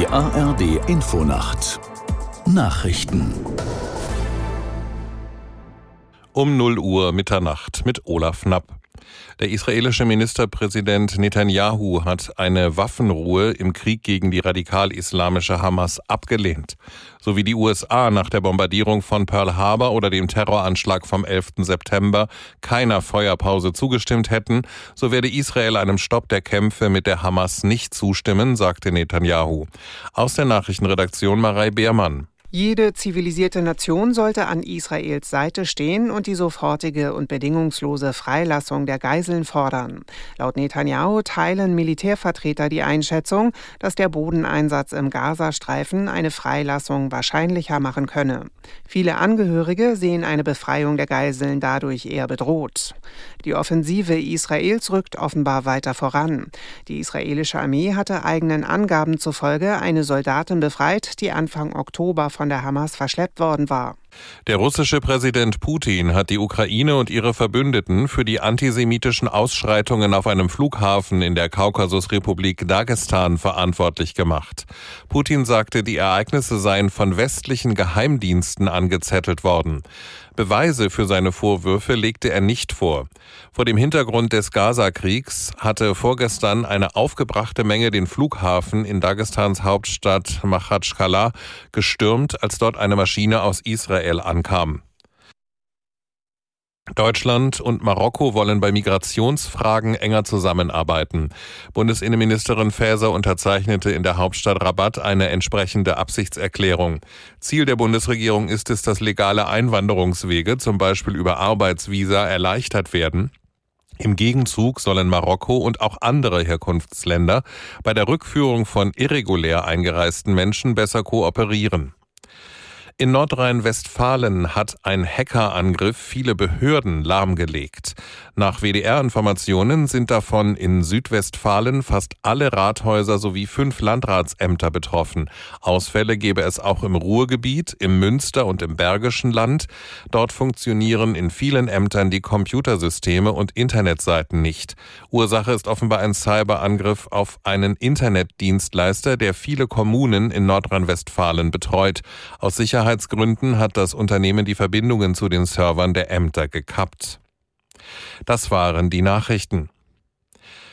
Die ARD Infonacht Nachrichten um 0 Uhr Mitternacht mit Olaf Knapp. Der israelische Ministerpräsident Netanyahu hat eine Waffenruhe im Krieg gegen die radikal-islamische Hamas abgelehnt. So wie die USA nach der Bombardierung von Pearl Harbor oder dem Terroranschlag vom 11. September keiner Feuerpause zugestimmt hätten, so werde Israel einem Stopp der Kämpfe mit der Hamas nicht zustimmen, sagte Netanyahu. Aus der Nachrichtenredaktion Marei Beermann. Jede zivilisierte Nation sollte an Israels Seite stehen und die sofortige und bedingungslose Freilassung der Geiseln fordern. Laut Netanyahu teilen Militärvertreter die Einschätzung, dass der Bodeneinsatz im Gazastreifen eine Freilassung wahrscheinlicher machen könne. Viele Angehörige sehen eine Befreiung der Geiseln dadurch eher bedroht. Die Offensive Israels rückt offenbar weiter voran. Die israelische Armee hatte eigenen Angaben zufolge eine Soldatin befreit, die Anfang Oktober von der Hamas verschleppt worden war. Der russische Präsident Putin hat die Ukraine und ihre Verbündeten für die antisemitischen Ausschreitungen auf einem Flughafen in der Kaukasusrepublik Dagestan verantwortlich gemacht. Putin sagte, die Ereignisse seien von westlichen Geheimdiensten angezettelt worden. Beweise für seine Vorwürfe legte er nicht vor. Vor dem Hintergrund des Gaza-Kriegs hatte vorgestern eine aufgebrachte Menge den Flughafen in Dagestans Hauptstadt Machatschkala gestürmt, als dort eine Maschine aus Israel ankam. Deutschland und Marokko wollen bei Migrationsfragen enger zusammenarbeiten. Bundesinnenministerin Faeser unterzeichnete in der Hauptstadt Rabat eine entsprechende Absichtserklärung. Ziel der Bundesregierung ist es, dass legale Einwanderungswege, zum Beispiel über Arbeitsvisa, erleichtert werden. Im Gegenzug sollen Marokko und auch andere Herkunftsländer bei der Rückführung von irregulär eingereisten Menschen besser kooperieren. In Nordrhein-Westfalen hat ein Hackerangriff viele Behörden lahmgelegt. Nach WDR-Informationen sind davon in Südwestfalen fast alle Rathäuser sowie fünf Landratsämter betroffen. Ausfälle gebe es auch im Ruhrgebiet, im Münster und im Bergischen Land. Dort funktionieren in vielen Ämtern die Computersysteme und Internetseiten nicht. Ursache ist offenbar ein Cyberangriff auf einen Internetdienstleister, der viele Kommunen in Nordrhein-Westfalen betreut. Aus Sicherheit Sicherheitsgründen hat das Unternehmen die Verbindungen zu den Servern der Ämter gekappt. Das waren die Nachrichten.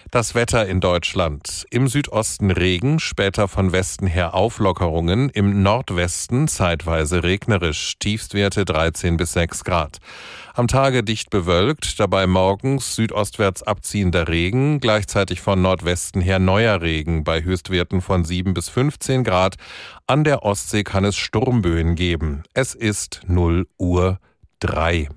Das Wetter in Deutschland. Im Südosten Regen, später von Westen her Auflockerungen, im Nordwesten zeitweise regnerisch, Tiefstwerte 13 bis 6 Grad. Am Tage dicht bewölkt, dabei morgens südostwärts abziehender Regen, gleichzeitig von Nordwesten her neuer Regen bei Höchstwerten von 7 bis 15 Grad. An der Ostsee kann es Sturmböen geben. Es ist 0 Uhr 3.